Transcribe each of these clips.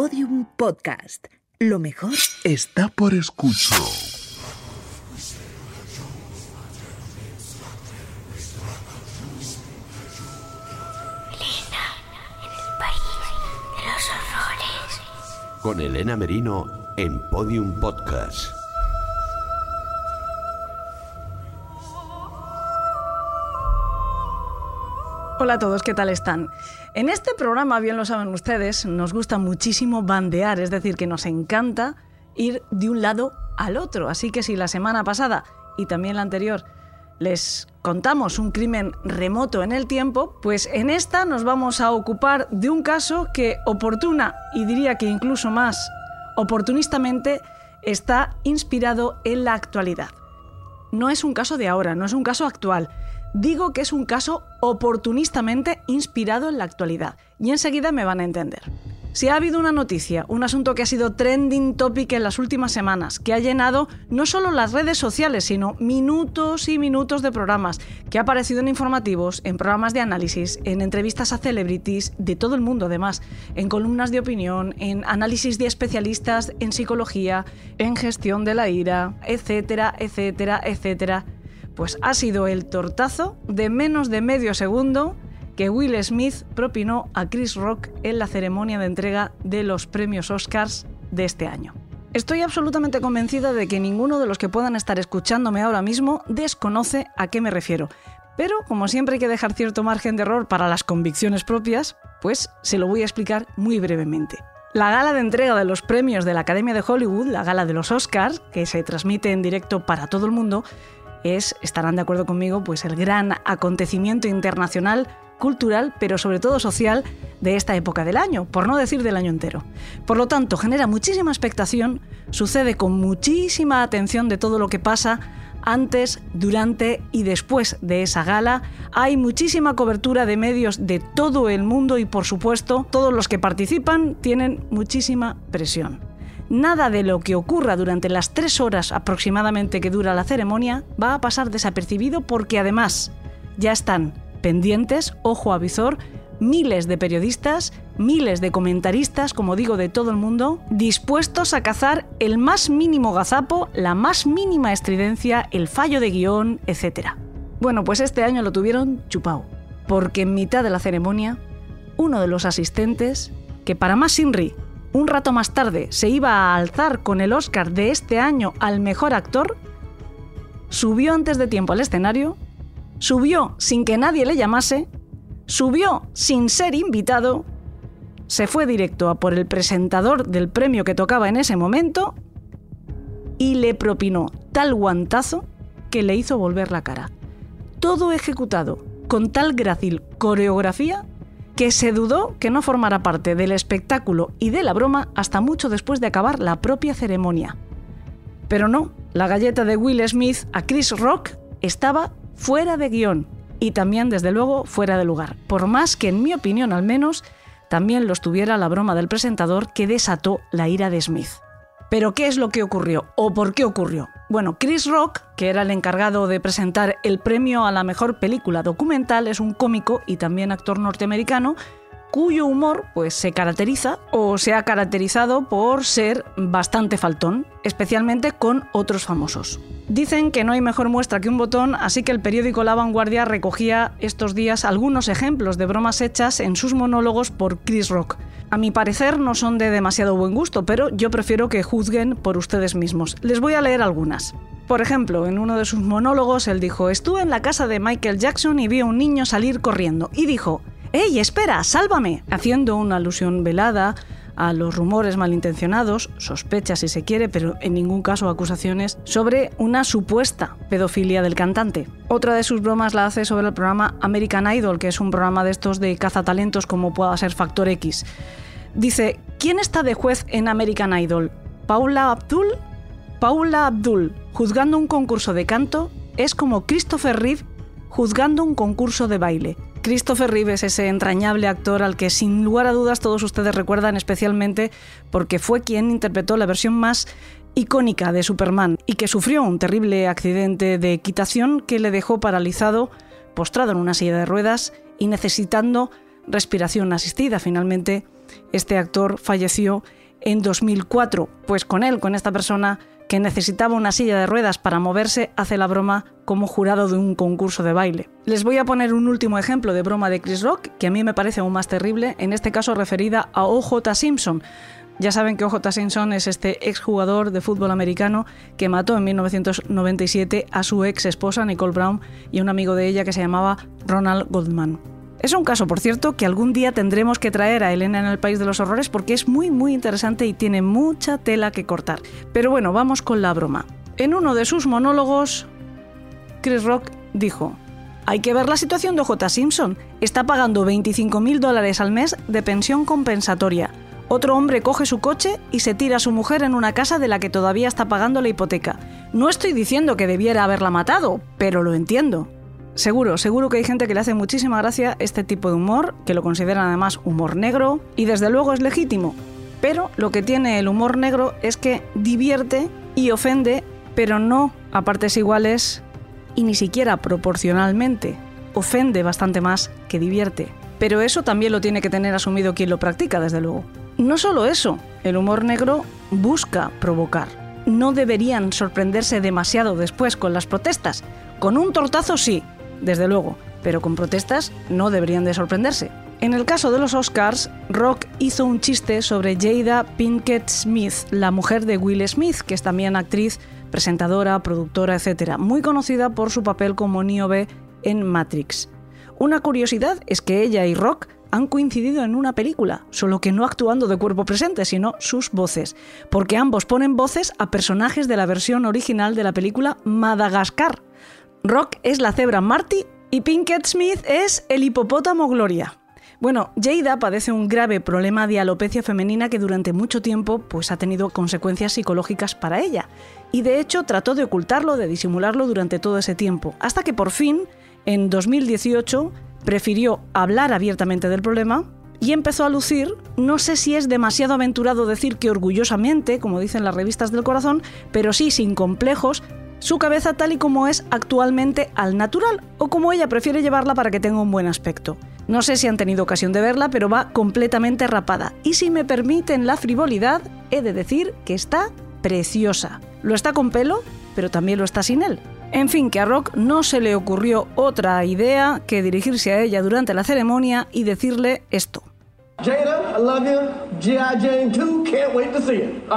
Podium Podcast. Lo mejor está por escuchar. Con Elena Merino en Podium Podcast. Hola a todos, ¿qué tal están? En este programa, bien lo saben ustedes, nos gusta muchísimo bandear, es decir, que nos encanta ir de un lado al otro. Así que si la semana pasada y también la anterior les contamos un crimen remoto en el tiempo, pues en esta nos vamos a ocupar de un caso que oportuna y diría que incluso más oportunistamente está inspirado en la actualidad. No es un caso de ahora, no es un caso actual, Digo que es un caso oportunistamente inspirado en la actualidad y enseguida me van a entender. Si ha habido una noticia, un asunto que ha sido trending topic en las últimas semanas, que ha llenado no solo las redes sociales, sino minutos y minutos de programas, que ha aparecido en informativos, en programas de análisis, en entrevistas a celebrities de todo el mundo además, en columnas de opinión, en análisis de especialistas en psicología, en gestión de la ira, etcétera, etcétera, etcétera, pues ha sido el tortazo de menos de medio segundo que Will Smith propinó a Chris Rock en la ceremonia de entrega de los premios Oscars de este año. Estoy absolutamente convencida de que ninguno de los que puedan estar escuchándome ahora mismo desconoce a qué me refiero, pero como siempre hay que dejar cierto margen de error para las convicciones propias, pues se lo voy a explicar muy brevemente. La gala de entrega de los premios de la Academia de Hollywood, la gala de los Oscars, que se transmite en directo para todo el mundo, es, estarán de acuerdo conmigo, pues el gran acontecimiento internacional, cultural, pero sobre todo social de esta época del año, por no decir del año entero. Por lo tanto, genera muchísima expectación, sucede con muchísima atención de todo lo que pasa antes, durante y después de esa gala. Hay muchísima cobertura de medios de todo el mundo y por supuesto todos los que participan tienen muchísima presión nada de lo que ocurra durante las tres horas aproximadamente que dura la ceremonia va a pasar desapercibido porque además ya están pendientes, ojo a visor, miles de periodistas, miles de comentaristas, como digo, de todo el mundo, dispuestos a cazar el más mínimo gazapo, la más mínima estridencia, el fallo de guion, etc. Bueno, pues este año lo tuvieron chupao, porque en mitad de la ceremonia, uno de los asistentes, que para más Sinri un rato más tarde se iba a alzar con el Oscar de este año al mejor actor, subió antes de tiempo al escenario, subió sin que nadie le llamase, subió sin ser invitado, se fue directo a por el presentador del premio que tocaba en ese momento y le propinó tal guantazo que le hizo volver la cara. Todo ejecutado con tal grácil coreografía que se dudó que no formara parte del espectáculo y de la broma hasta mucho después de acabar la propia ceremonia. Pero no, la galleta de Will Smith a Chris Rock estaba fuera de guion y también desde luego fuera de lugar, por más que en mi opinión al menos también lo estuviera la broma del presentador que desató la ira de Smith. Pero ¿qué es lo que ocurrió o por qué ocurrió? Bueno, Chris Rock, que era el encargado de presentar el premio a la mejor película documental, es un cómico y también actor norteamericano cuyo humor pues se caracteriza o se ha caracterizado por ser bastante faltón, especialmente con otros famosos. Dicen que no hay mejor muestra que un botón, así que el periódico La Vanguardia recogía estos días algunos ejemplos de bromas hechas en sus monólogos por Chris Rock. A mi parecer no son de demasiado buen gusto, pero yo prefiero que juzguen por ustedes mismos. Les voy a leer algunas. Por ejemplo, en uno de sus monólogos él dijo, estuve en la casa de Michael Jackson y vi a un niño salir corriendo y dijo, ¡Ey, espera, sálvame! haciendo una alusión velada a los rumores malintencionados, sospechas si se quiere, pero en ningún caso acusaciones, sobre una supuesta pedofilia del cantante. Otra de sus bromas la hace sobre el programa American Idol, que es un programa de estos de cazatalentos como pueda ser Factor X. Dice, ¿quién está de juez en American Idol? ¿Paula Abdul? Paula Abdul, juzgando un concurso de canto, es como Christopher Reeve juzgando un concurso de baile. Christopher Reeve es ese entrañable actor al que sin lugar a dudas todos ustedes recuerdan especialmente porque fue quien interpretó la versión más icónica de Superman y que sufrió un terrible accidente de equitación que le dejó paralizado, postrado en una silla de ruedas y necesitando respiración asistida. Finalmente Este actor falleció en 2004, pues con él, con esta persona que necesitaba una silla de ruedas para moverse, hace la broma como jurado de un concurso de baile. Les voy a poner un último ejemplo de broma de Chris Rock, que a mí me parece aún más terrible, en este caso referida a OJ Simpson. Ya saben que OJ Simpson es este exjugador de fútbol americano que mató en 1997 a su ex esposa Nicole Brown y un amigo de ella que se llamaba Ronald Goldman. Es un caso, por cierto, que algún día tendremos que traer a Elena en el País de los Horrores porque es muy muy interesante y tiene mucha tela que cortar. Pero bueno, vamos con la broma. En uno de sus monólogos, Chris Rock dijo, hay que ver la situación de J. Simpson. Está pagando 25 mil dólares al mes de pensión compensatoria. Otro hombre coge su coche y se tira a su mujer en una casa de la que todavía está pagando la hipoteca. No estoy diciendo que debiera haberla matado, pero lo entiendo. Seguro, seguro que hay gente que le hace muchísima gracia este tipo de humor, que lo consideran además humor negro, y desde luego es legítimo. Pero lo que tiene el humor negro es que divierte y ofende, pero no a partes iguales y ni siquiera proporcionalmente. Ofende bastante más que divierte. Pero eso también lo tiene que tener asumido quien lo practica, desde luego. No solo eso, el humor negro busca provocar. No deberían sorprenderse demasiado después con las protestas. Con un tortazo sí, desde luego, pero con protestas no deberían de sorprenderse. En el caso de los Oscars, Rock hizo un chiste sobre Jada Pinkett Smith, la mujer de Will Smith, que es también actriz, presentadora, productora, etc., muy conocida por su papel como Niobe en Matrix. Una curiosidad es que ella y Rock han coincidido en una película, solo que no actuando de cuerpo presente, sino sus voces, porque ambos ponen voces a personajes de la versión original de la película Madagascar, Rock es la cebra Marty y Pinkett Smith es el hipopótamo Gloria. Bueno, Jada padece un grave problema de alopecia femenina que durante mucho tiempo pues, ha tenido consecuencias psicológicas para ella. Y de hecho trató de ocultarlo, de disimularlo durante todo ese tiempo, hasta que por fin, en 2018, prefirió hablar abiertamente del problema y empezó a lucir, no sé si es demasiado aventurado decir que orgullosamente, como dicen las revistas del corazón, pero sí sin complejos, su cabeza tal y como es actualmente al natural o como ella prefiere llevarla para que tenga un buen aspecto. No sé si han tenido ocasión de verla, pero va completamente rapada. Y si me permiten la frivolidad, he de decir que está preciosa. Lo está con pelo, pero también lo está sin él. En fin, que a Rock no se le ocurrió otra idea que dirigirse a ella durante la ceremonia y decirle esto. Jada, I love you. G.I. Jane 2, can't wait to see it.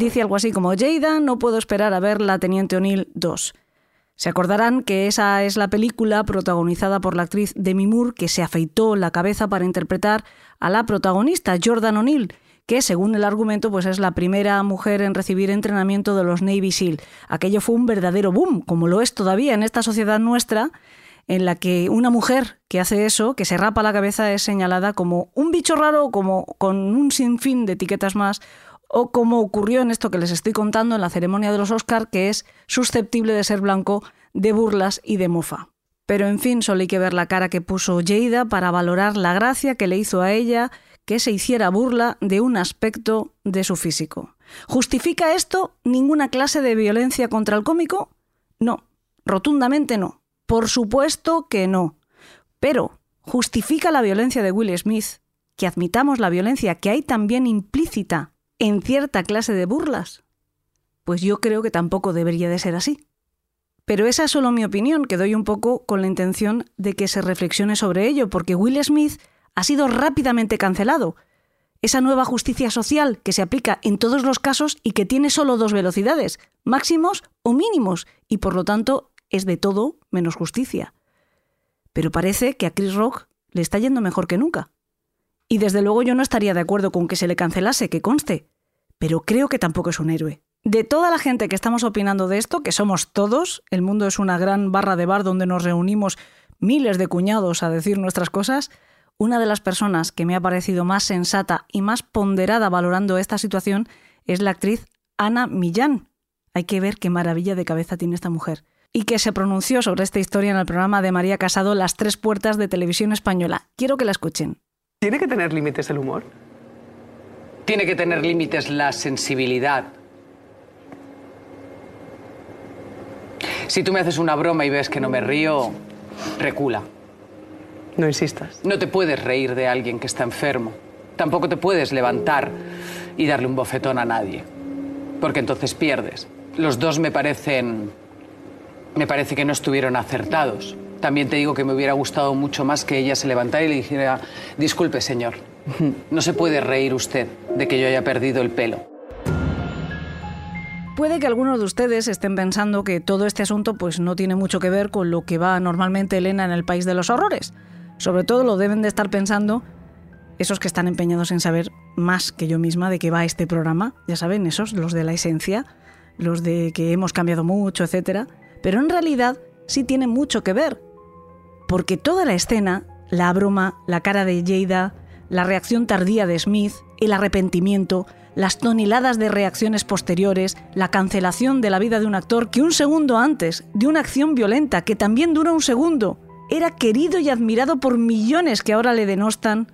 Dice algo así como Jada, no puedo esperar a ver La Teniente O'Neill 2. Se acordarán que esa es la película protagonizada por la actriz Demi Moore que se afeitó la cabeza para interpretar a la protagonista, Jordan O'Neill, que según el argumento pues es la primera mujer en recibir entrenamiento de los Navy SEAL. Aquello fue un verdadero boom, como lo es todavía en esta sociedad nuestra, en la que una mujer que hace eso, que se rapa la cabeza, es señalada como un bicho raro, como con un sinfín de etiquetas más, o como ocurrió en esto que les estoy contando en la ceremonia de los Oscar, que es susceptible de ser blanco de burlas y de mofa. Pero en fin, solo hay que ver la cara que puso Jada para valorar la gracia que le hizo a ella que se hiciera burla de un aspecto de su físico. ¿Justifica esto ninguna clase de violencia contra el cómico? No, rotundamente no. Por supuesto que no. Pero, ¿justifica la violencia de Will Smith que admitamos la violencia que hay también implícita en cierta clase de burlas? Pues yo creo que tampoco debería de ser así. Pero esa es solo mi opinión, que doy un poco con la intención de que se reflexione sobre ello, porque Will Smith ha sido rápidamente cancelado. Esa nueva justicia social que se aplica en todos los casos y que tiene solo dos velocidades, máximos o mínimos, y por lo tanto es de todo menos justicia. Pero parece que a Chris Rock le está yendo mejor que nunca. Y desde luego yo no estaría de acuerdo con que se le cancelase, que conste, pero creo que tampoco es un héroe. De toda la gente que estamos opinando de esto, que somos todos, el mundo es una gran barra de bar donde nos reunimos miles de cuñados a decir nuestras cosas, una de las personas que me ha parecido más sensata y más ponderada valorando esta situación es la actriz Ana Millán. Hay que ver qué maravilla de cabeza tiene esta mujer. Y que se pronunció sobre esta historia en el programa de María Casado Las Tres Puertas de Televisión Española. Quiero que la escuchen. ¿Tiene que tener límites el humor? Tiene que tener límites la sensibilidad. Si tú me haces una broma y ves que no me río, recula. No insistas. No te puedes reír de alguien que está enfermo. Tampoco te puedes levantar y darle un bofetón a nadie. Porque entonces pierdes. Los dos me parecen... Me parece que no estuvieron acertados. También te digo que me hubiera gustado mucho más que ella se levantara y le dijera, disculpe señor, no se puede reír usted de que yo haya perdido el pelo. Puede que algunos de ustedes estén pensando que todo este asunto pues no tiene mucho que ver con lo que va normalmente Elena en el país de los horrores. Sobre todo lo deben de estar pensando esos que están empeñados en saber más que yo misma de qué va este programa, ya saben, esos, los de la esencia, los de que hemos cambiado mucho, etc. Pero en realidad sí tiene mucho que ver, porque toda la escena, la broma, la cara de Jada, la reacción tardía de Smith, el arrepentimiento, las toneladas de reacciones posteriores, la cancelación de la vida de un actor que un segundo antes de una acción violenta que también dura un segundo, era querido y admirado por millones que ahora le denostan,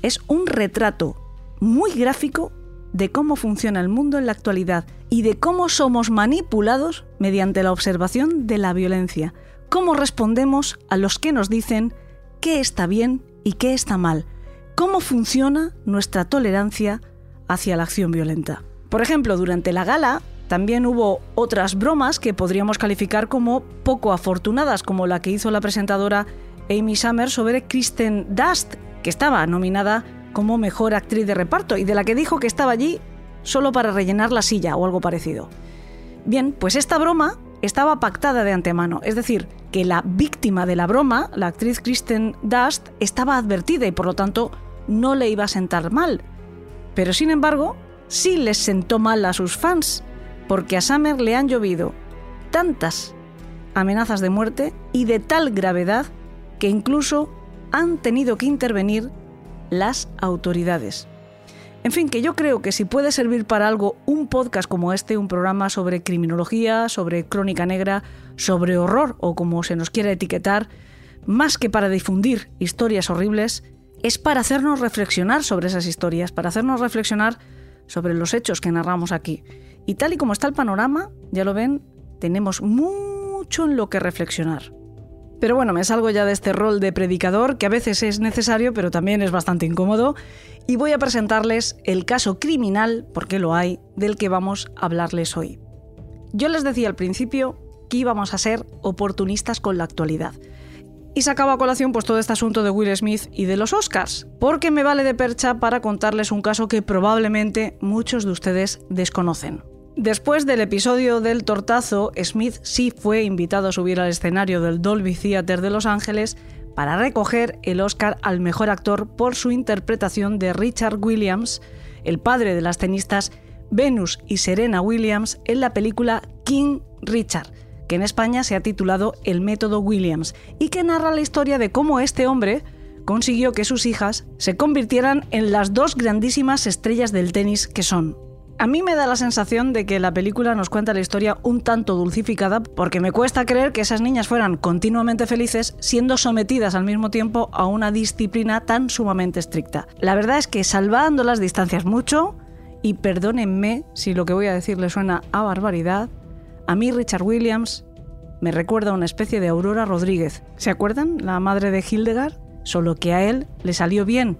es un retrato muy gráfico de cómo funciona el mundo en la actualidad y de cómo somos manipulados mediante la observación de la violencia, cómo respondemos a los que nos dicen qué está bien y qué está mal, cómo funciona nuestra tolerancia hacia la acción violenta. Por ejemplo, durante la gala también hubo otras bromas que podríamos calificar como poco afortunadas, como la que hizo la presentadora Amy Summer sobre Kristen Dust, que estaba nominada como mejor actriz de reparto y de la que dijo que estaba allí solo para rellenar la silla o algo parecido. Bien, pues esta broma estaba pactada de antemano, es decir, que la víctima de la broma, la actriz Kristen Dust, estaba advertida y por lo tanto no le iba a sentar mal. Pero sin embargo, sí les sentó mal a sus fans, porque a Summer le han llovido tantas amenazas de muerte y de tal gravedad que incluso han tenido que intervenir las autoridades. En fin, que yo creo que si puede servir para algo un podcast como este, un programa sobre criminología, sobre crónica negra, sobre horror o como se nos quiera etiquetar, más que para difundir historias horribles, es para hacernos reflexionar sobre esas historias, para hacernos reflexionar sobre los hechos que narramos aquí. Y tal y como está el panorama, ya lo ven, tenemos mucho en lo que reflexionar. Pero bueno, me salgo ya de este rol de predicador, que a veces es necesario, pero también es bastante incómodo, y voy a presentarles el caso criminal, porque lo hay, del que vamos a hablarles hoy. Yo les decía al principio que íbamos a ser oportunistas con la actualidad. Y sacaba a colación pues todo este asunto de Will Smith y de los Oscars, porque me vale de percha para contarles un caso que probablemente muchos de ustedes desconocen. Después del episodio del tortazo, Smith sí fue invitado a subir al escenario del Dolby Theater de Los Ángeles para recoger el Oscar al mejor actor por su interpretación de Richard Williams, el padre de las tenistas Venus y Serena Williams, en la película King Richard que en España se ha titulado El método Williams y que narra la historia de cómo este hombre consiguió que sus hijas se convirtieran en las dos grandísimas estrellas del tenis que son. A mí me da la sensación de que la película nos cuenta la historia un tanto dulcificada porque me cuesta creer que esas niñas fueran continuamente felices siendo sometidas al mismo tiempo a una disciplina tan sumamente estricta. La verdad es que salvando las distancias mucho, y perdónenme si lo que voy a decir le suena a barbaridad, a mí Richard Williams me recuerda a una especie de Aurora Rodríguez. ¿Se acuerdan? La madre de Hildegard. Solo que a él le salió bien,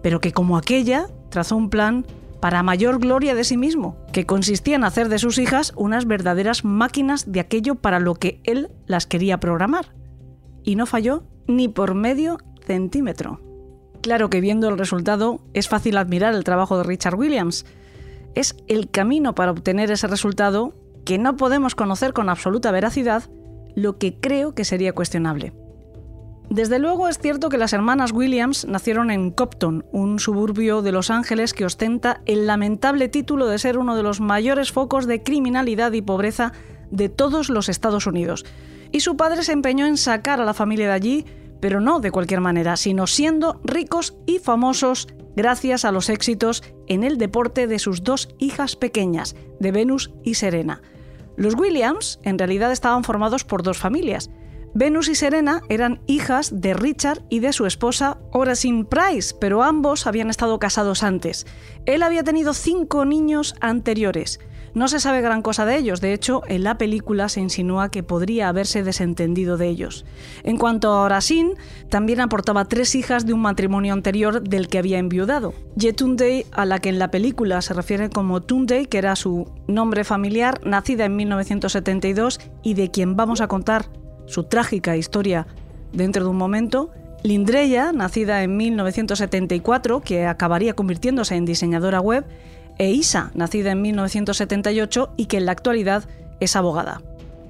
pero que como aquella trazó un plan para mayor gloria de sí mismo, que consistía en hacer de sus hijas unas verdaderas máquinas de aquello para lo que él las quería programar. Y no falló ni por medio centímetro. Claro que viendo el resultado es fácil admirar el trabajo de Richard Williams. Es el camino para obtener ese resultado que no podemos conocer con absoluta veracidad, lo que creo que sería cuestionable. Desde luego es cierto que las hermanas Williams nacieron en Copton, un suburbio de Los Ángeles que ostenta el lamentable título de ser uno de los mayores focos de criminalidad y pobreza de todos los Estados Unidos. Y su padre se empeñó en sacar a la familia de allí, pero no de cualquier manera, sino siendo ricos y famosos gracias a los éxitos en el deporte de sus dos hijas pequeñas, de Venus y Serena. Los Williams en realidad estaban formados por dos familias. Venus y Serena eran hijas de Richard y de su esposa Horace Price, pero ambos habían estado casados antes. Él había tenido cinco niños anteriores. No se sabe gran cosa de ellos, de hecho, en la película se insinúa que podría haberse desentendido de ellos. En cuanto a Orasin, también aportaba tres hijas de un matrimonio anterior del que había enviudado. Yetunde, a la que en la película se refiere como Tunde, que era su nombre familiar, nacida en 1972 y de quien vamos a contar su trágica historia dentro de un momento, Lindreya, nacida en 1974, que acabaría convirtiéndose en diseñadora web, e Isa, nacida en 1978 y que en la actualidad es abogada.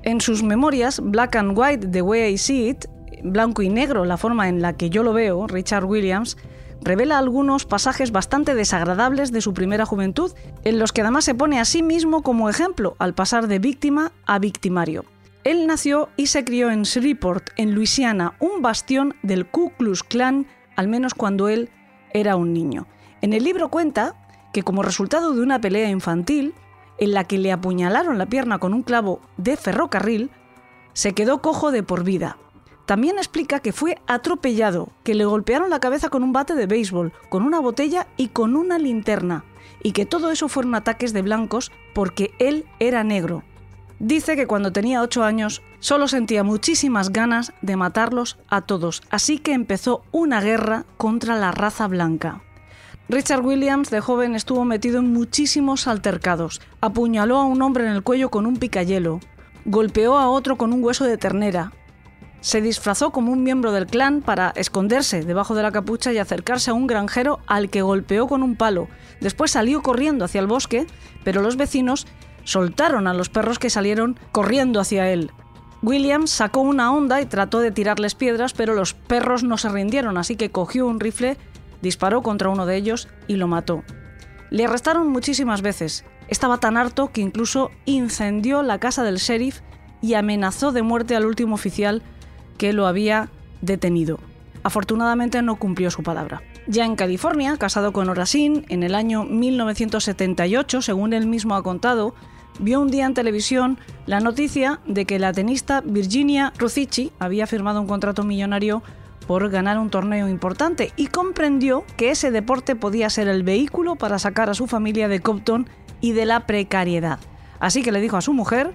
En sus memorias Black and White, The Way I See It, blanco y negro, la forma en la que yo lo veo, Richard Williams, revela algunos pasajes bastante desagradables de su primera juventud, en los que además se pone a sí mismo como ejemplo al pasar de víctima a victimario. Él nació y se crió en Shreveport, en Luisiana, un bastión del Ku Klux Klan, al menos cuando él era un niño. En el libro cuenta que como resultado de una pelea infantil, en la que le apuñalaron la pierna con un clavo de ferrocarril, se quedó cojo de por vida. También explica que fue atropellado, que le golpearon la cabeza con un bate de béisbol, con una botella y con una linterna, y que todo eso fueron ataques de blancos porque él era negro. Dice que cuando tenía 8 años solo sentía muchísimas ganas de matarlos a todos, así que empezó una guerra contra la raza blanca. Richard Williams de joven estuvo metido en muchísimos altercados. Apuñaló a un hombre en el cuello con un picayelo, golpeó a otro con un hueso de ternera. Se disfrazó como un miembro del clan para esconderse debajo de la capucha y acercarse a un granjero al que golpeó con un palo. Después salió corriendo hacia el bosque, pero los vecinos soltaron a los perros que salieron corriendo hacia él. Williams sacó una onda y trató de tirarles piedras, pero los perros no se rindieron, así que cogió un rifle disparó contra uno de ellos y lo mató. Le arrestaron muchísimas veces. Estaba tan harto que incluso incendió la casa del sheriff y amenazó de muerte al último oficial que lo había detenido. Afortunadamente no cumplió su palabra. Ya en California, casado con Orasin, en el año 1978, según él mismo ha contado, vio un día en televisión la noticia de que la tenista Virginia Ruzici había firmado un contrato millonario por ganar un torneo importante y comprendió que ese deporte podía ser el vehículo para sacar a su familia de Compton y de la precariedad. Así que le dijo a su mujer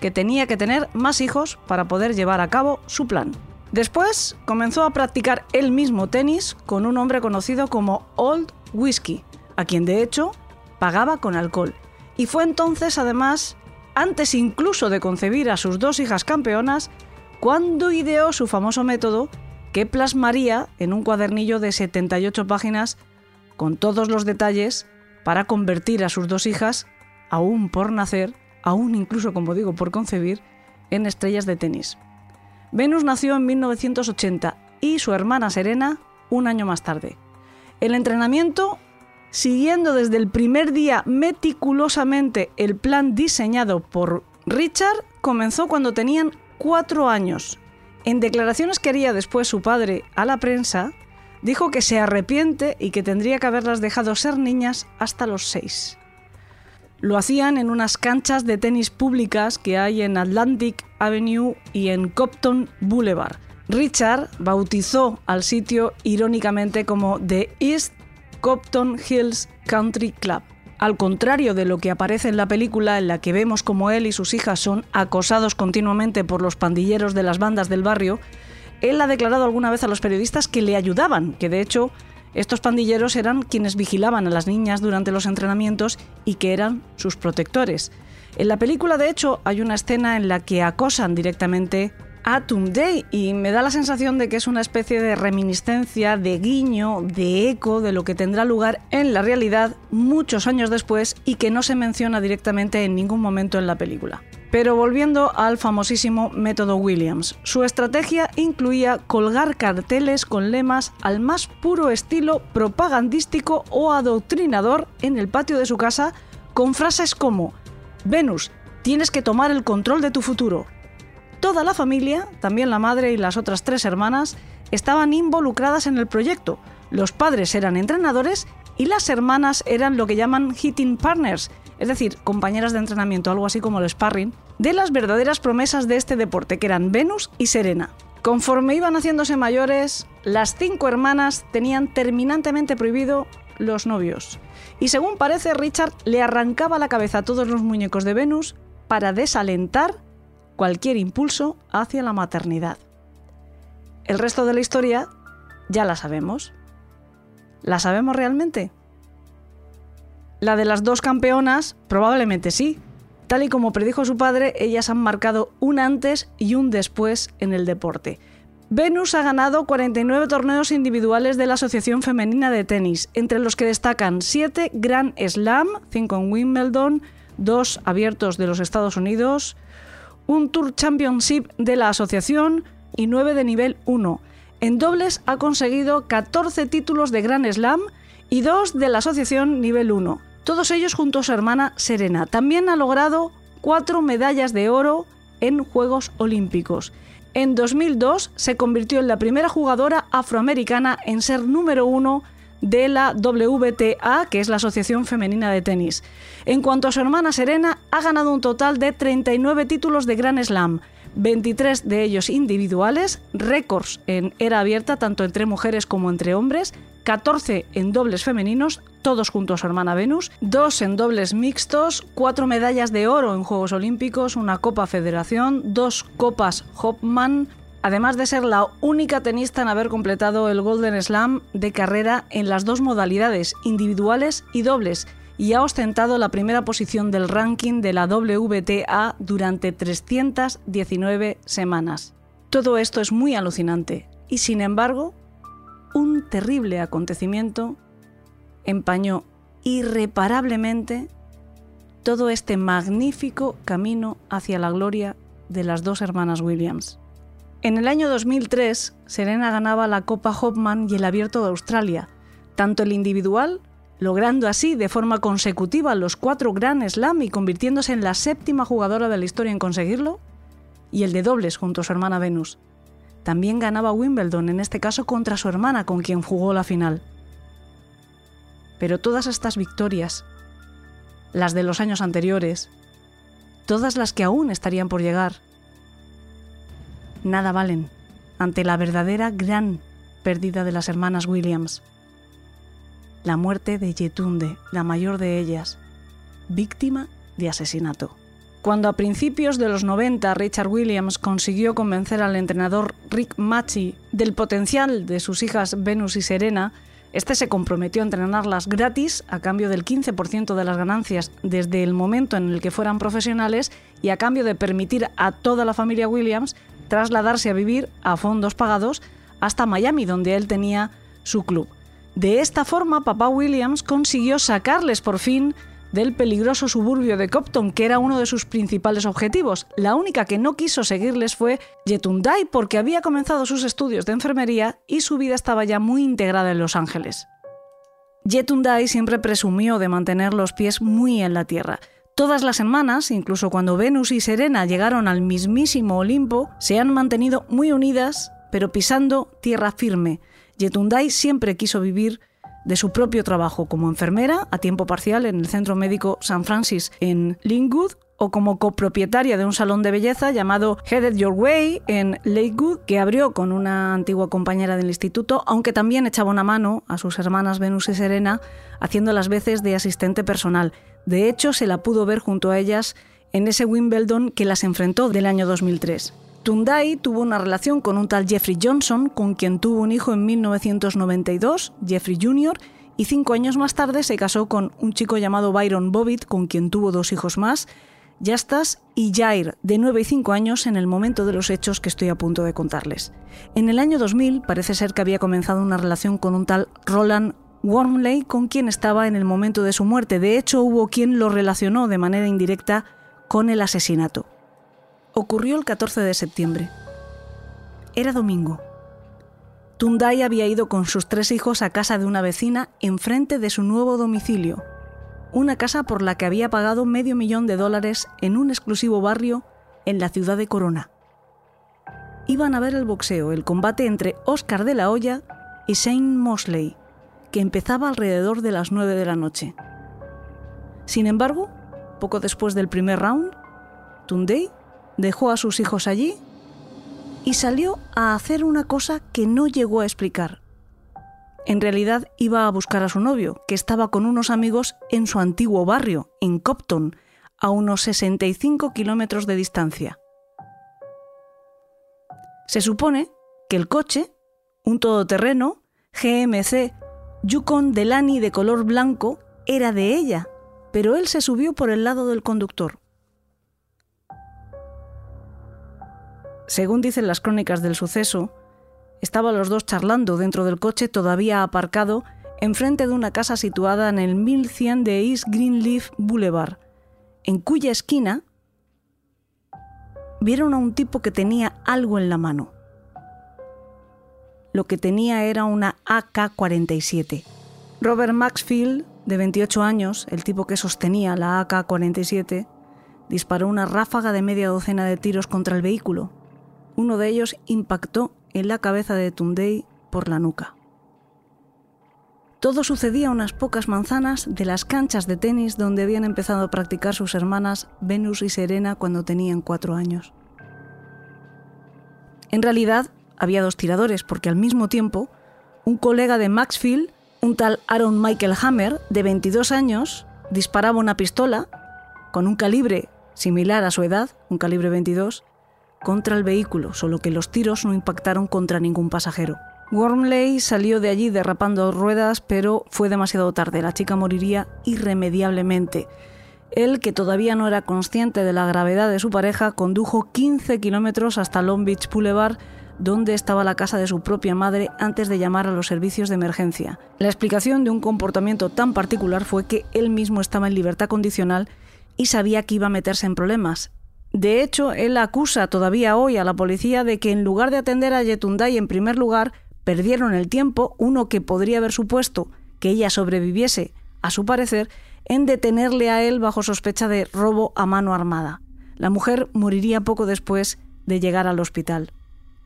que tenía que tener más hijos para poder llevar a cabo su plan. Después comenzó a practicar él mismo tenis con un hombre conocido como Old Whiskey, a quien de hecho pagaba con alcohol. Y fue entonces, además, antes incluso de concebir a sus dos hijas campeonas, cuando ideó su famoso método que plasmaría en un cuadernillo de 78 páginas con todos los detalles para convertir a sus dos hijas, aún por nacer, aún incluso, como digo, por concebir, en estrellas de tenis. Venus nació en 1980 y su hermana Serena un año más tarde. El entrenamiento, siguiendo desde el primer día meticulosamente el plan diseñado por Richard, comenzó cuando tenían cuatro años en declaraciones que haría después su padre a la prensa, dijo que se arrepiente y que tendría que haberlas dejado ser niñas hasta los seis. Lo hacían en unas canchas de tenis públicas que hay en Atlantic Avenue y en Copton Boulevard. Richard bautizó al sitio irónicamente como The East Copton Hills Country Club. Al contrario de lo que aparece en la película en la que vemos como él y sus hijas son acosados continuamente por los pandilleros de las bandas del barrio, él ha declarado alguna vez a los periodistas que le ayudaban, que de hecho estos pandilleros eran quienes vigilaban a las niñas durante los entrenamientos y que eran sus protectores. En la película, de hecho, hay una escena en la que acosan directamente Atum Day y me da la sensación de que es una especie de reminiscencia, de guiño, de eco de lo que tendrá lugar en la realidad muchos años después y que no se menciona directamente en ningún momento en la película. Pero volviendo al famosísimo método Williams, su estrategia incluía colgar carteles con lemas al más puro estilo propagandístico o adoctrinador en el patio de su casa con frases como Venus, tienes que tomar el control de tu futuro, Toda la familia, también la madre y las otras tres hermanas, estaban involucradas en el proyecto. Los padres eran entrenadores y las hermanas eran lo que llaman hitting partners, es decir, compañeras de entrenamiento, algo así como el sparring, de las verdaderas promesas de este deporte, que eran Venus y Serena. Conforme iban haciéndose mayores, las cinco hermanas tenían terminantemente prohibido los novios. Y según parece, Richard le arrancaba la cabeza a todos los muñecos de Venus para desalentar cualquier impulso hacia la maternidad. El resto de la historia ya la sabemos. ¿La sabemos realmente? La de las dos campeonas, probablemente sí. Tal y como predijo su padre, ellas han marcado un antes y un después en el deporte. Venus ha ganado 49 torneos individuales de la Asociación Femenina de Tenis, entre los que destacan 7 Grand Slam, 5 en Wimbledon, 2 abiertos de los Estados Unidos, un Tour Championship de la asociación y 9 de nivel 1. En dobles ha conseguido 14 títulos de Grand Slam y 2 de la asociación nivel 1. Todos ellos junto a su hermana Serena. También ha logrado 4 medallas de oro en Juegos Olímpicos. En 2002 se convirtió en la primera jugadora afroamericana en ser número uno de la WTA, que es la Asociación Femenina de Tenis. En cuanto a su hermana Serena, ha ganado un total de 39 títulos de Grand Slam, 23 de ellos individuales, récords en era abierta tanto entre mujeres como entre hombres, 14 en dobles femeninos, todos junto a su hermana Venus, 2 en dobles mixtos, 4 medallas de oro en Juegos Olímpicos, una Copa Federación, 2 Copas Hopman, además de ser la única tenista en haber completado el Golden Slam de carrera en las dos modalidades, individuales y dobles, y ha ostentado la primera posición del ranking de la WTA durante 319 semanas. Todo esto es muy alucinante y sin embargo, un terrible acontecimiento empañó irreparablemente todo este magnífico camino hacia la gloria de las dos hermanas Williams. En el año 2003, Serena ganaba la Copa Hopman y el Abierto de Australia, tanto el individual, logrando así de forma consecutiva los cuatro Grand Slam y convirtiéndose en la séptima jugadora de la historia en conseguirlo, y el de dobles junto a su hermana Venus. También ganaba Wimbledon, en este caso contra su hermana, con quien jugó la final. Pero todas estas victorias, las de los años anteriores, todas las que aún estarían por llegar, nada valen ante la verdadera gran pérdida de las hermanas Williams. La muerte de Yetunde, la mayor de ellas, víctima de asesinato. Cuando a principios de los 90 Richard Williams consiguió convencer al entrenador Rick Machi del potencial de sus hijas Venus y Serena, este se comprometió a entrenarlas gratis a cambio del 15% de las ganancias desde el momento en el que fueran profesionales y a cambio de permitir a toda la familia Williams trasladarse a vivir a fondos pagados hasta Miami, donde él tenía su club. De esta forma, papá Williams consiguió sacarles por fin del peligroso suburbio de Copton, que era uno de sus principales objetivos. La única que no quiso seguirles fue Yetundai, porque había comenzado sus estudios de enfermería y su vida estaba ya muy integrada en Los Ángeles. Yetundai siempre presumió de mantener los pies muy en la tierra. Todas las semanas, incluso cuando Venus y Serena llegaron al mismísimo Olimpo, se han mantenido muy unidas, pero pisando tierra firme. Yetundai siempre quiso vivir de su propio trabajo como enfermera a tiempo parcial en el Centro Médico San Francis en Linwood o como copropietaria de un salón de belleza llamado Headed Your Way en Lakewood, que abrió con una antigua compañera del instituto, aunque también echaba una mano a sus hermanas Venus y Serena, haciendo las veces de asistente personal. De hecho, se la pudo ver junto a ellas en ese Wimbledon que las enfrentó del año 2003. Tundai tuvo una relación con un tal Jeffrey Johnson, con quien tuvo un hijo en 1992, Jeffrey Jr., y cinco años más tarde se casó con un chico llamado Byron Bobbitt, con quien tuvo dos hijos más, Yastas y Jair, de 9 y 5 años en el momento de los hechos que estoy a punto de contarles. En el año 2000 parece ser que había comenzado una relación con un tal Roland Wormley, con quien estaba en el momento de su muerte. De hecho, hubo quien lo relacionó de manera indirecta con el asesinato. Ocurrió el 14 de septiembre. Era domingo. Tundai había ido con sus tres hijos a casa de una vecina enfrente de su nuevo domicilio, una casa por la que había pagado medio millón de dólares en un exclusivo barrio en la ciudad de Corona. Iban a ver el boxeo, el combate entre Oscar de la Hoya y Shane Mosley, que empezaba alrededor de las 9 de la noche. Sin embargo, poco después del primer round, Tunday dejó a sus hijos allí y salió a hacer una cosa que no llegó a explicar. en realidad iba a buscar a su novio, que estaba con unos amigos en su antiguo barrio, en Copton, a unos 65 kilómetros de distancia. Se supone que el coche, un todoterreno, GMC Yukon Delany de color blanco, era de ella, pero él se subió por el lado del conductor. Según dicen las crónicas del suceso, estaban los dos charlando dentro del coche todavía aparcado enfrente de una casa situada en el 1100 de East Greenleaf Boulevard, en cuya esquina vieron a un tipo que tenía algo en la mano. Lo que tenía era una AK-47. Robert Maxfield, de 28 años, el tipo que sostenía la AK-47, disparó una ráfaga de media docena de tiros contra el vehículo. Uno de ellos impactó en la cabeza de Tunday por la nuca. Todo sucedía a unas pocas manzanas de las canchas de tenis donde habían empezado a practicar sus hermanas Venus y Serena cuando tenían cuatro años. En realidad, había dos tiradores, porque al mismo tiempo, un colega de Maxfield, un tal Aaron Michael Hammer, de 22 años, disparaba una pistola con un calibre similar a su edad, un calibre 22, contra el vehículo, solo que los tiros no impactaron contra ningún pasajero. Wormley salió de allí derrapando ruedas, pero fue demasiado tarde. La chica moriría irremediablemente. Él, que todavía no era consciente de la gravedad de su pareja, condujo 15 kilómetros hasta Long Beach Boulevard, donde estaba la casa de su propia madre antes de llamar a los servicios de emergencia. La explicación de un comportamiento tan particular fue que él mismo estaba en libertad condicional y sabía que iba a meterse en problemas. De hecho, él acusa todavía hoy a la policía de que en lugar de atender a Yetunday en primer lugar, perdieron el tiempo, uno que podría haber supuesto que ella sobreviviese, a su parecer, en detenerle a él bajo sospecha de robo a mano armada. La mujer moriría poco después de llegar al hospital.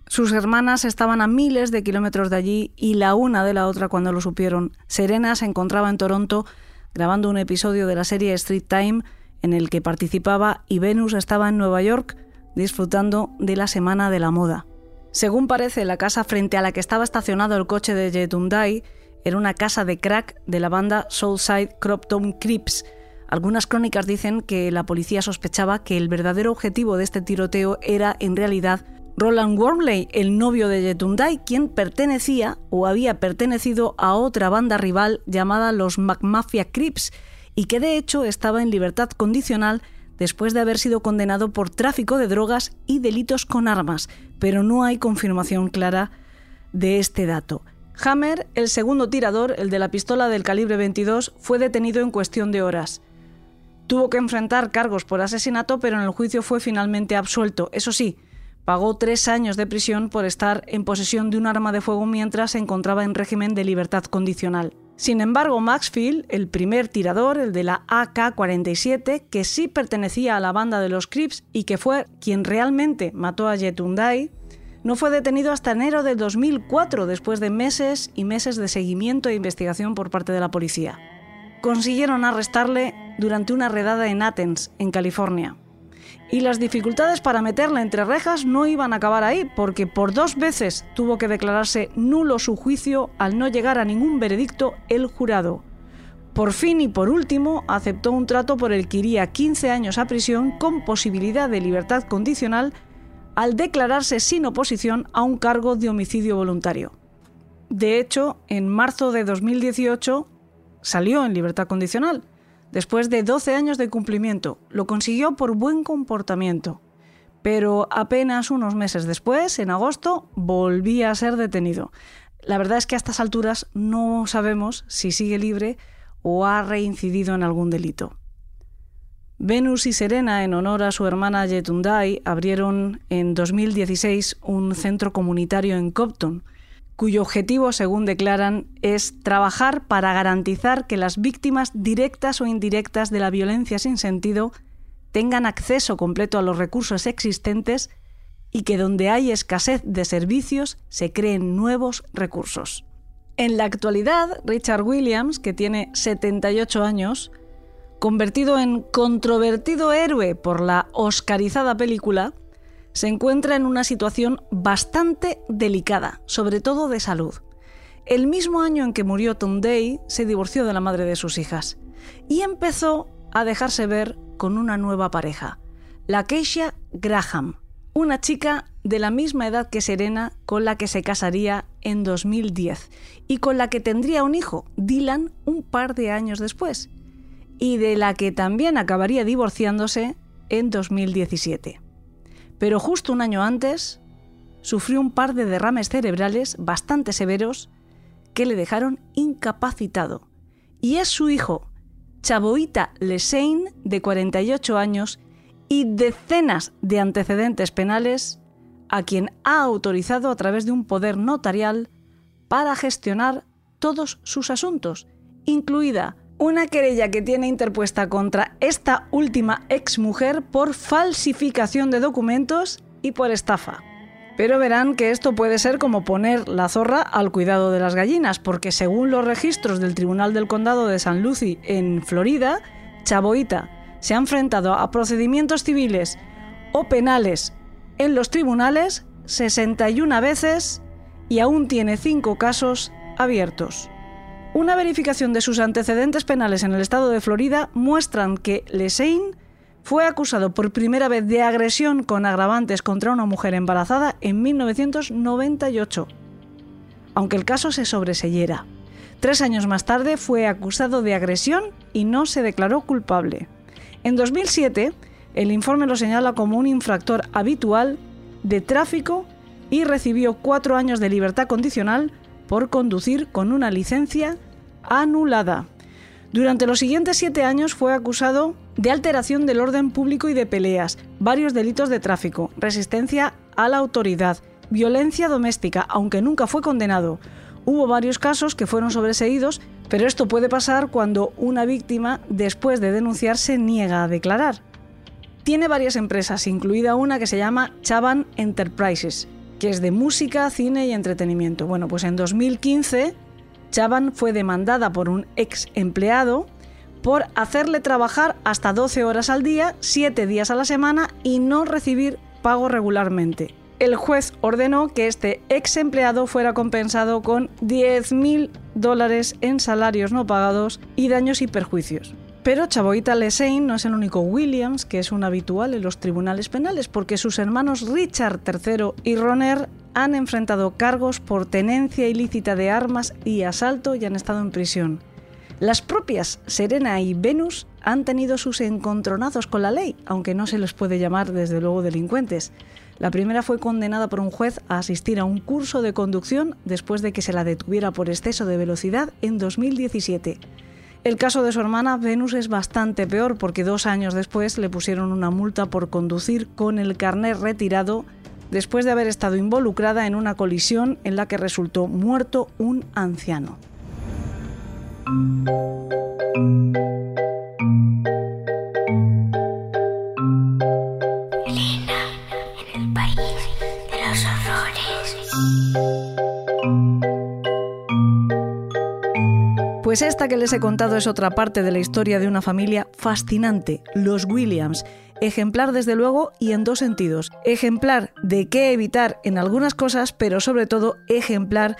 Sus hermanas estaban a miles de kilómetros de allí y la una de la otra cuando lo supieron. Serena se encontraba en Toronto grabando un episodio de la serie Street Time en el que participaba y Venus estaba en Nueva York disfrutando de la Semana de la Moda. Según parece, la casa frente a la que estaba estacionado el coche de Jetundai era una casa de crack de la banda Soulside Cropton Crips. Algunas crónicas dicen que la policía sospechaba que el verdadero objetivo de este tiroteo era en realidad Roland Wormley, el novio de Jetundai, quien pertenecía o había pertenecido a otra banda rival llamada los McMafia Crips y que de hecho estaba en libertad condicional después de haber sido condenado por tráfico de drogas y delitos con armas, pero no hay confirmación clara de este dato. Hammer, el segundo tirador, el de la pistola del calibre 22, fue detenido en cuestión de horas. Tuvo que enfrentar cargos por asesinato, pero en el juicio fue finalmente absuelto. Eso sí, pagó tres años de prisión por estar en posesión de un arma de fuego mientras se encontraba en régimen de libertad condicional. Sin embargo, Maxfield, el primer tirador, el de la AK-47, que sí pertenecía a la banda de los Crips y que fue quien realmente mató a Yetundai, no fue detenido hasta enero de 2004, después de meses y meses de seguimiento e investigación por parte de la policía. Consiguieron arrestarle durante una redada en Athens, en California. Y las dificultades para meterla entre rejas no iban a acabar ahí, porque por dos veces tuvo que declararse nulo su juicio al no llegar a ningún veredicto el jurado. Por fin y por último, aceptó un trato por el que iría 15 años a prisión con posibilidad de libertad condicional al declararse sin oposición a un cargo de homicidio voluntario. De hecho, en marzo de 2018 salió en libertad condicional después de 12 años de cumplimiento. Lo consiguió por buen comportamiento. Pero apenas unos meses después, en agosto, volvía a ser detenido. La verdad es que a estas alturas no sabemos si sigue libre o ha reincidido en algún delito. Venus y Serena, en honor a su hermana Yetundai, abrieron en 2016 un centro comunitario en Copton, cuyo objetivo, según declaran, es trabajar para garantizar que las víctimas directas o indirectas de la violencia sin sentido tengan acceso completo a los recursos existentes y que donde hay escasez de servicios se creen nuevos recursos. En la actualidad, Richard Williams, que tiene 78 años, convertido en controvertido héroe por la oscarizada película, se encuentra en una situación bastante delicada, sobre todo de salud. el mismo año en que murió Tom Day, se divorció de la madre de sus hijas y empezó a dejarse ver con una nueva pareja, la Keisha Graham, una chica de la misma edad que Serena con la que se casaría en 2010 y con la que tendría un hijo, Dylan, un par de años después, y de la que también acabaría divorciándose en 2017. Pero justo un año antes, sufrió un par de derrames cerebrales bastante severos que le dejaron incapacitado. Y es su hijo, Chaboita Lesein, de 48 años, y decenas de antecedentes penales, a quien ha autorizado a través de un poder notarial para gestionar todos sus asuntos, incluida una querella que tiene interpuesta contra esta última exmujer por falsificación de documentos y por estafa. Pero verán que esto puede ser como poner la zorra al cuidado de las gallinas, porque según los registros del Tribunal del Condado de San Lucie en Florida, Chaboita se ha enfrentado a procedimientos civiles o penales en los tribunales 61 veces y aún tiene 5 casos abiertos. Una verificación de sus antecedentes penales en el estado de Florida muestran que Lesein fue acusado por primera vez de agresión con agravantes contra una mujer embarazada en 1998, aunque el caso se sobreseyera. Tres años más tarde fue acusado de agresión y no se declaró culpable. En 2007, el informe lo señala como un infractor habitual de tráfico y recibió cuatro años de libertad condicional por conducir con una licencia anulada. Durante los siguientes siete años fue acusado de alteración del orden público y de peleas, varios delitos de tráfico, resistencia a la autoridad, violencia doméstica, aunque nunca fue condenado. Hubo varios casos que fueron sobreseídos, pero esto puede pasar cuando una víctima, después de denunciar, se niega a declarar. Tiene varias empresas, incluida una que se llama Chaban Enterprises, que es de música, cine y entretenimiento. Bueno, pues en 2015 Chaban fue demandada por un ex empleado por hacerle trabajar hasta 12 horas al día, 7 días a la semana y no recibir pago regularmente. El juez ordenó que este ex empleado fuera compensado con 10.000 dólares en salarios no pagados y daños y perjuicios. Pero Chaboita Lesein no es el único Williams que es un habitual en los tribunales penales, porque sus hermanos Richard III y Roner han enfrentado cargos por tenencia ilícita de armas y asalto y han estado en prisión. Las propias Serena y Venus han tenido sus encontronazos con la ley, aunque no se les puede llamar desde luego delincuentes. La primera fue condenada por un juez a asistir a un curso de conducción después de que se la detuviera por exceso de velocidad en 2017. El caso de su hermana Venus es bastante peor porque dos años después le pusieron una multa por conducir con el carnet retirado después de haber estado involucrada en una colisión en la que resultó muerto un anciano. Elena, en el país de los horrores. Pues esta que les he contado es otra parte de la historia de una familia fascinante, los Williams, ejemplar desde luego y en dos sentidos. Ejemplar de qué evitar en algunas cosas, pero sobre todo ejemplar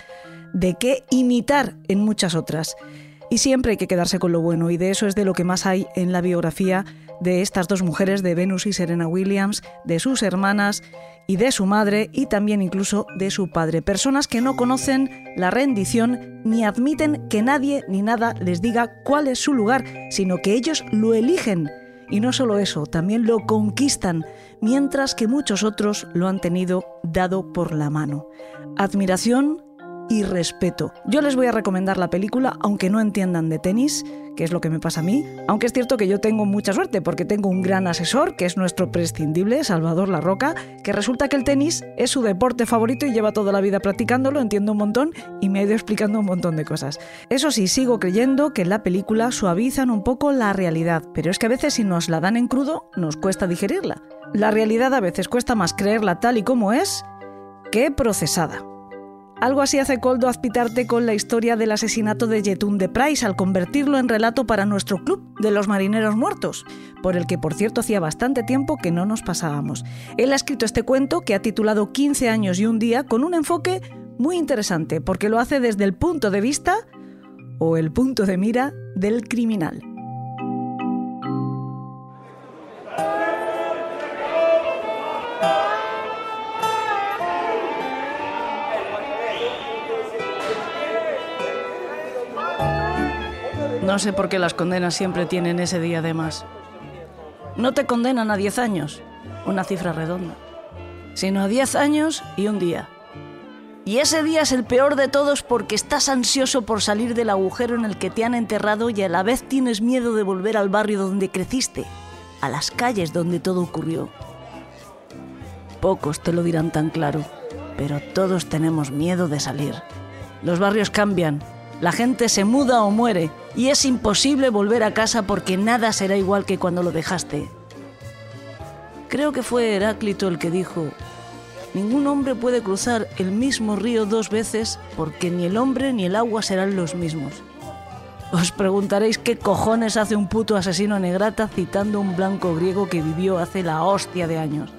de qué imitar en muchas otras. Y siempre hay que quedarse con lo bueno, y de eso es de lo que más hay en la biografía de estas dos mujeres, de Venus y Serena Williams, de sus hermanas y de su madre, y también incluso de su padre. Personas que no conocen la rendición ni admiten que nadie ni nada les diga cuál es su lugar, sino que ellos lo eligen. Y no solo eso, también lo conquistan, mientras que muchos otros lo han tenido dado por la mano. Admiración, y respeto. Yo les voy a recomendar la película, aunque no entiendan de tenis, que es lo que me pasa a mí, aunque es cierto que yo tengo mucha suerte porque tengo un gran asesor, que es nuestro prescindible, Salvador La Roca, que resulta que el tenis es su deporte favorito y lleva toda la vida practicándolo, entiendo un montón y me ha ido explicando un montón de cosas. Eso sí, sigo creyendo que en la película suavizan un poco la realidad, pero es que a veces si nos la dan en crudo, nos cuesta digerirla. La realidad a veces cuesta más creerla tal y como es que procesada. Algo así hace Coldo Azpitarte con la historia del asesinato de Yetún de Price al convertirlo en relato para nuestro club de los marineros muertos, por el que por cierto hacía bastante tiempo que no nos pasábamos. Él ha escrito este cuento que ha titulado 15 años y un día con un enfoque muy interesante porque lo hace desde el punto de vista o el punto de mira del criminal. No sé por qué las condenas siempre tienen ese día de más. No te condenan a 10 años, una cifra redonda, sino a 10 años y un día. Y ese día es el peor de todos porque estás ansioso por salir del agujero en el que te han enterrado y a la vez tienes miedo de volver al barrio donde creciste, a las calles donde todo ocurrió. Pocos te lo dirán tan claro, pero todos tenemos miedo de salir. Los barrios cambian, la gente se muda o muere y es imposible volver a casa porque nada será igual que cuando lo dejaste. Creo que fue Heráclito el que dijo, ningún hombre puede cruzar el mismo río dos veces porque ni el hombre ni el agua serán los mismos. Os preguntaréis qué cojones hace un puto asesino negrata citando un blanco griego que vivió hace la hostia de años.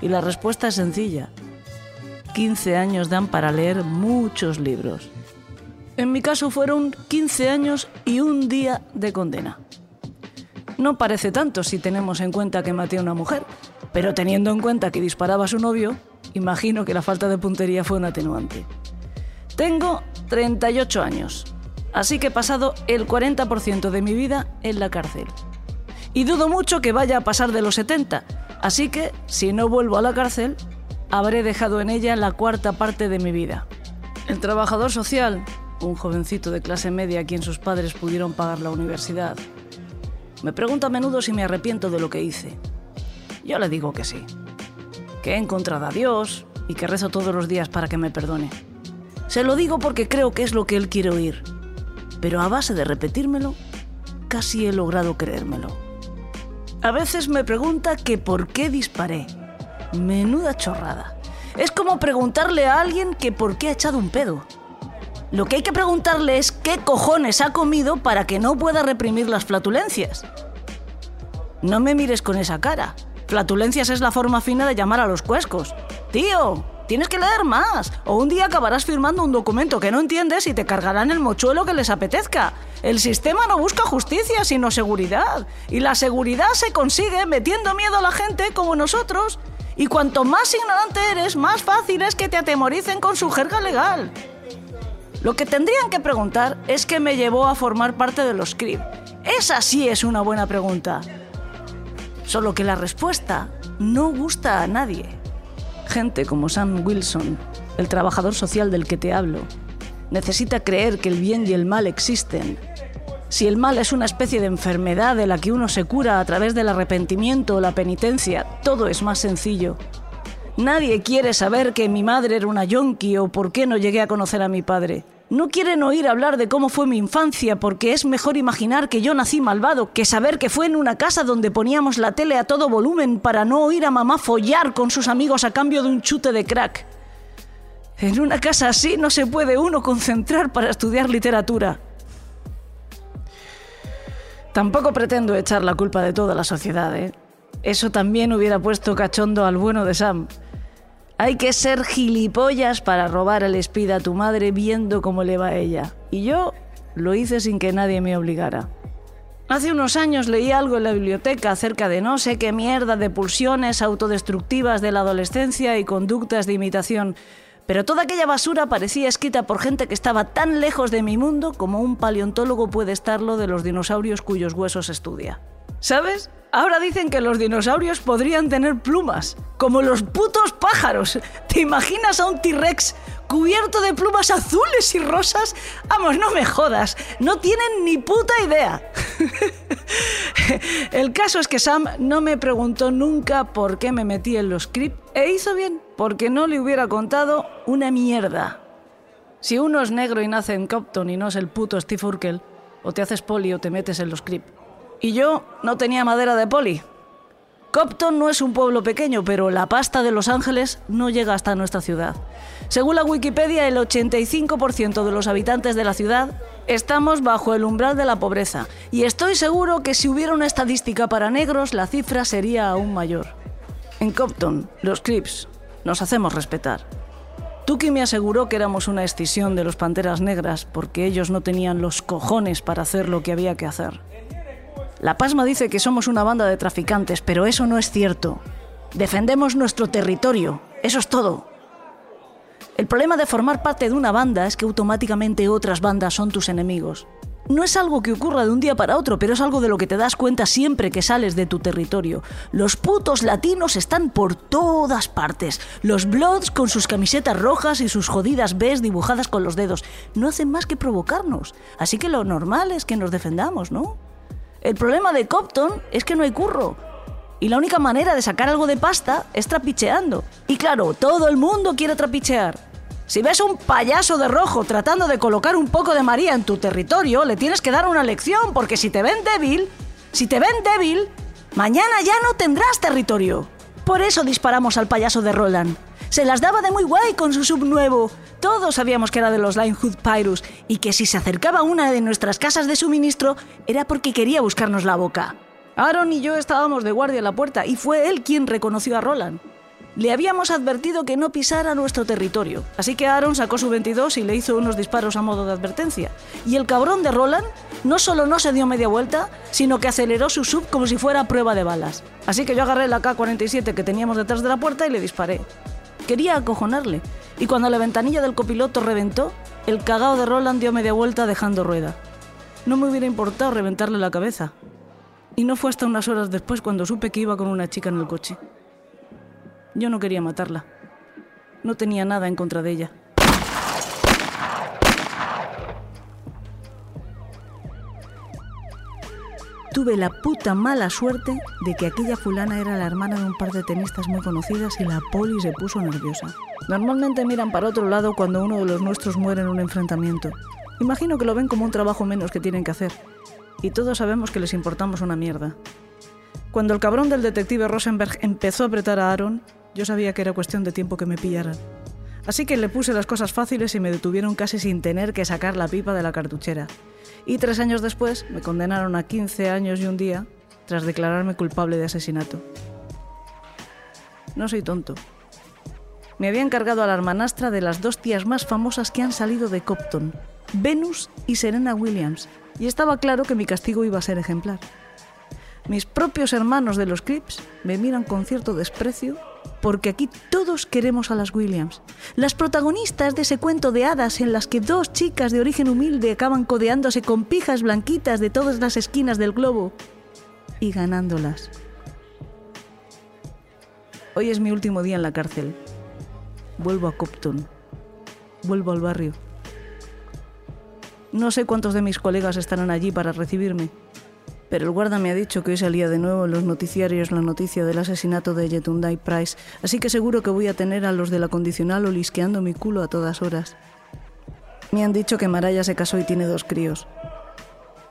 Y la respuesta es sencilla. 15 años dan para leer muchos libros. En mi caso fueron 15 años y un día de condena. No parece tanto si tenemos en cuenta que maté a una mujer, pero teniendo en cuenta que disparaba a su novio, imagino que la falta de puntería fue un atenuante. Tengo 38 años, así que he pasado el 40% de mi vida en la cárcel. Y dudo mucho que vaya a pasar de los 70, así que si no vuelvo a la cárcel, habré dejado en ella la cuarta parte de mi vida. El trabajador social, un jovencito de clase media a quien sus padres pudieron pagar la universidad. Me pregunta a menudo si me arrepiento de lo que hice. Yo le digo que sí, que he encontrado a Dios y que rezo todos los días para que me perdone. Se lo digo porque creo que es lo que él quiere oír, pero a base de repetírmelo, casi he logrado creérmelo. A veces me pregunta que por qué disparé. Menuda chorrada. Es como preguntarle a alguien que por qué ha echado un pedo. Lo que hay que preguntarle es qué cojones ha comido para que no pueda reprimir las flatulencias. No me mires con esa cara. Flatulencias es la forma fina de llamar a los cuescos. Tío, tienes que leer más. O un día acabarás firmando un documento que no entiendes y te cargarán el mochuelo que les apetezca. El sistema no busca justicia, sino seguridad. Y la seguridad se consigue metiendo miedo a la gente como nosotros. Y cuanto más ignorante eres, más fácil es que te atemoricen con su jerga legal. Lo que tendrían que preguntar es qué me llevó a formar parte de los CRIP. Esa sí es una buena pregunta. Solo que la respuesta no gusta a nadie. Gente como Sam Wilson, el trabajador social del que te hablo, necesita creer que el bien y el mal existen. Si el mal es una especie de enfermedad de la que uno se cura a través del arrepentimiento o la penitencia, todo es más sencillo. Nadie quiere saber que mi madre era una yonki o por qué no llegué a conocer a mi padre. No quieren oír hablar de cómo fue mi infancia porque es mejor imaginar que yo nací malvado que saber que fue en una casa donde poníamos la tele a todo volumen para no oír a mamá follar con sus amigos a cambio de un chute de crack. En una casa así no se puede uno concentrar para estudiar literatura. Tampoco pretendo echar la culpa de toda la sociedad, ¿eh? Eso también hubiera puesto cachondo al bueno de Sam. Hay que ser gilipollas para robar el speed a tu madre viendo cómo le va a ella. Y yo lo hice sin que nadie me obligara. Hace unos años leí algo en la biblioteca acerca de no sé qué mierda de pulsiones autodestructivas de la adolescencia y conductas de imitación, pero toda aquella basura parecía escrita por gente que estaba tan lejos de mi mundo como un paleontólogo puede estarlo de los dinosaurios cuyos huesos estudia. ¿Sabes? Ahora dicen que los dinosaurios podrían tener plumas, como los putos pájaros. ¿Te imaginas a un T-Rex cubierto de plumas azules y rosas? Vamos, no me jodas, no tienen ni puta idea. El caso es que Sam no me preguntó nunca por qué me metí en los script e hizo bien, porque no le hubiera contado una mierda. Si uno es negro y nace en Compton y no es el puto Steve Urkel, o te haces poli o te metes en los script. Y yo no tenía madera de poli. Compton no es un pueblo pequeño, pero la pasta de Los Ángeles no llega hasta nuestra ciudad. Según la Wikipedia, el 85% de los habitantes de la ciudad estamos bajo el umbral de la pobreza. Y estoy seguro que si hubiera una estadística para negros, la cifra sería aún mayor. En Compton, los Crips, nos hacemos respetar. Tuki me aseguró que éramos una escisión de los Panteras Negras porque ellos no tenían los cojones para hacer lo que había que hacer. La Pasma dice que somos una banda de traficantes, pero eso no es cierto. Defendemos nuestro territorio, eso es todo. El problema de formar parte de una banda es que automáticamente otras bandas son tus enemigos. No es algo que ocurra de un día para otro, pero es algo de lo que te das cuenta siempre que sales de tu territorio. Los putos latinos están por todas partes. Los Bloods con sus camisetas rojas y sus jodidas Bs dibujadas con los dedos. No hacen más que provocarnos. Así que lo normal es que nos defendamos, ¿no? El problema de Copton es que no hay curro. Y la única manera de sacar algo de pasta es trapicheando. Y claro, todo el mundo quiere trapichear. Si ves un payaso de rojo tratando de colocar un poco de María en tu territorio, le tienes que dar una lección, porque si te ven débil, si te ven débil, mañana ya no tendrás territorio. Por eso disparamos al payaso de Roland. Se las daba de muy guay con su sub nuevo. Todos sabíamos que era de los Linehood Pyrus y que si se acercaba a una de nuestras casas de suministro era porque quería buscarnos la boca. Aaron y yo estábamos de guardia en la puerta y fue él quien reconoció a Roland. Le habíamos advertido que no pisara nuestro territorio, así que Aaron sacó su 22 y le hizo unos disparos a modo de advertencia. Y el cabrón de Roland no solo no se dio media vuelta, sino que aceleró su sub como si fuera prueba de balas. Así que yo agarré la K-47 que teníamos detrás de la puerta y le disparé. Quería acojonarle, y cuando la ventanilla del copiloto reventó, el cagao de Roland dio media vuelta dejando rueda. No me hubiera importado reventarle la cabeza. Y no fue hasta unas horas después cuando supe que iba con una chica en el coche. Yo no quería matarla. No tenía nada en contra de ella. Tuve la puta mala suerte de que aquella fulana era la hermana de un par de tenistas muy conocidas y la poli se puso nerviosa. Normalmente miran para otro lado cuando uno de los nuestros muere en un enfrentamiento. Imagino que lo ven como un trabajo menos que tienen que hacer. Y todos sabemos que les importamos una mierda. Cuando el cabrón del detective Rosenberg empezó a apretar a Aaron, yo sabía que era cuestión de tiempo que me pillaran. Así que le puse las cosas fáciles y me detuvieron casi sin tener que sacar la pipa de la cartuchera. Y tres años después me condenaron a 15 años y un día tras declararme culpable de asesinato. No soy tonto. Me había encargado a la hermanastra de las dos tías más famosas que han salido de Copton, Venus y Serena Williams, y estaba claro que mi castigo iba a ser ejemplar. Mis propios hermanos de los Crips me miran con cierto desprecio porque aquí todos queremos a las Williams, las protagonistas de ese cuento de hadas en las que dos chicas de origen humilde acaban codeándose con pijas blanquitas de todas las esquinas del globo y ganándolas. Hoy es mi último día en la cárcel. Vuelvo a Copton. Vuelvo al barrio. No sé cuántos de mis colegas estarán allí para recibirme pero el guarda me ha dicho que hoy salía de nuevo en los noticiarios la noticia del asesinato de Yetunday Price, así que seguro que voy a tener a los de la condicional olisqueando mi culo a todas horas. Me han dicho que Maraya se casó y tiene dos críos.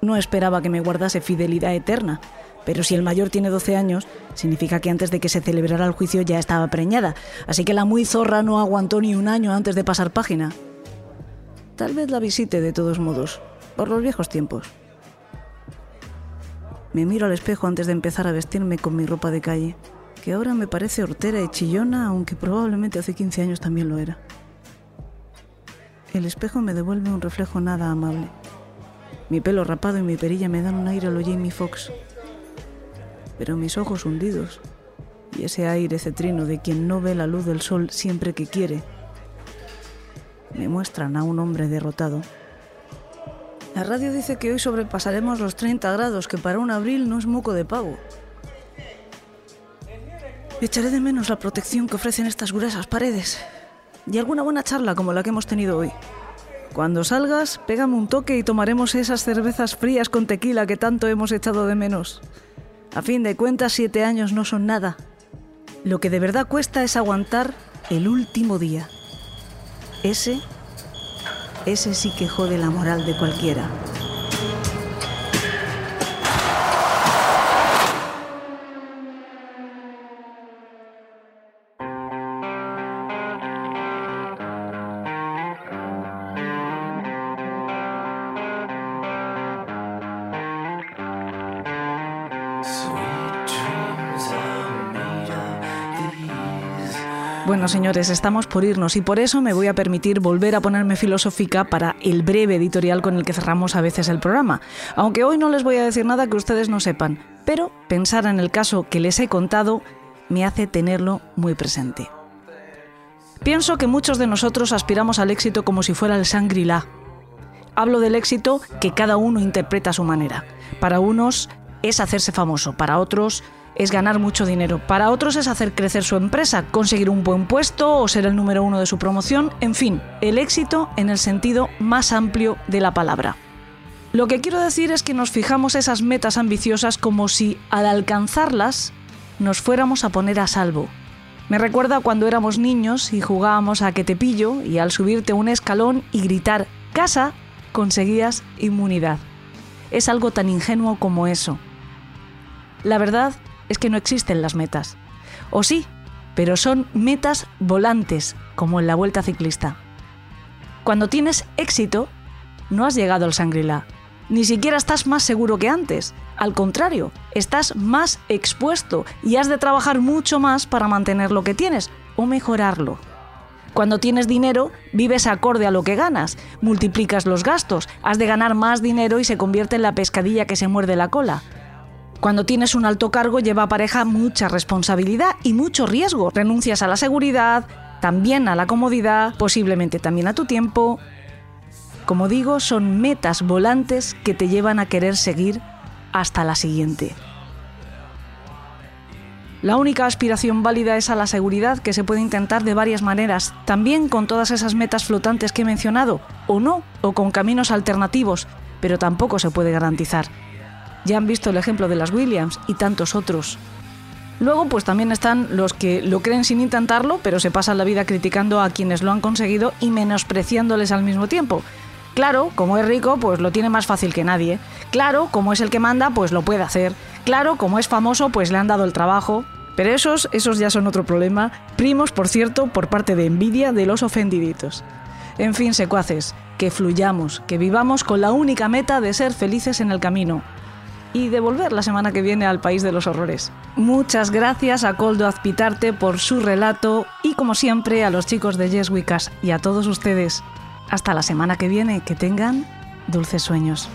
No esperaba que me guardase fidelidad eterna, pero si el mayor tiene 12 años, significa que antes de que se celebrara el juicio ya estaba preñada, así que la muy zorra no aguantó ni un año antes de pasar página. Tal vez la visite de todos modos, por los viejos tiempos. Me miro al espejo antes de empezar a vestirme con mi ropa de calle, que ahora me parece hortera y chillona, aunque probablemente hace 15 años también lo era. El espejo me devuelve un reflejo nada amable. Mi pelo rapado y mi perilla me dan un aire a lo Jamie Foxx. Pero mis ojos hundidos y ese aire cetrino de quien no ve la luz del sol siempre que quiere, me muestran a un hombre derrotado la radio dice que hoy sobrepasaremos los 30 grados, que para un abril no es moco de pavo. Echaré de menos la protección que ofrecen estas gruesas paredes y alguna buena charla como la que hemos tenido hoy. Cuando salgas, pégame un toque y tomaremos esas cervezas frías con tequila que tanto hemos echado de menos. A fin de cuentas, siete años no son nada. Lo que de verdad cuesta es aguantar el último día. Ese ese sí que jode la moral de cualquiera. Bueno, señores, estamos por irnos y por eso me voy a permitir volver a ponerme filosófica para el breve editorial con el que cerramos a veces el programa. Aunque hoy no les voy a decir nada que ustedes no sepan, pero pensar en el caso que les he contado me hace tenerlo muy presente. Pienso que muchos de nosotros aspiramos al éxito como si fuera el Shangri-La. Hablo del éxito que cada uno interpreta a su manera. Para unos es hacerse famoso, para otros es ganar mucho dinero. Para otros es hacer crecer su empresa, conseguir un buen puesto o ser el número uno de su promoción, en fin, el éxito en el sentido más amplio de la palabra. Lo que quiero decir es que nos fijamos esas metas ambiciosas como si al alcanzarlas nos fuéramos a poner a salvo. Me recuerda cuando éramos niños y jugábamos a que te pillo y al subirte un escalón y gritar casa conseguías inmunidad. Es algo tan ingenuo como eso. La verdad es que no existen las metas. O sí, pero son metas volantes, como en la vuelta ciclista. Cuando tienes éxito, no has llegado al Sangrila. Ni siquiera estás más seguro que antes. Al contrario, estás más expuesto y has de trabajar mucho más para mantener lo que tienes o mejorarlo. Cuando tienes dinero, vives acorde a lo que ganas, multiplicas los gastos, has de ganar más dinero y se convierte en la pescadilla que se muerde la cola. Cuando tienes un alto cargo lleva pareja mucha responsabilidad y mucho riesgo. Renuncias a la seguridad, también a la comodidad, posiblemente también a tu tiempo. Como digo, son metas volantes que te llevan a querer seguir hasta la siguiente. La única aspiración válida es a la seguridad que se puede intentar de varias maneras, también con todas esas metas flotantes que he mencionado, o no, o con caminos alternativos, pero tampoco se puede garantizar. Ya han visto el ejemplo de las Williams y tantos otros. Luego, pues también están los que lo creen sin intentarlo, pero se pasan la vida criticando a quienes lo han conseguido y menospreciándoles al mismo tiempo. Claro, como es rico, pues lo tiene más fácil que nadie. Claro, como es el que manda, pues lo puede hacer. Claro, como es famoso, pues le han dado el trabajo. Pero esos, esos ya son otro problema. Primos, por cierto, por parte de envidia de los ofendiditos. En fin, secuaces, que fluyamos, que vivamos con la única meta de ser felices en el camino, y de volver la semana que viene al País de los Horrores. Muchas gracias a Coldo Azpitarte por su relato y como siempre a los chicos de Yes y a todos ustedes. Hasta la semana que viene, que tengan dulces sueños.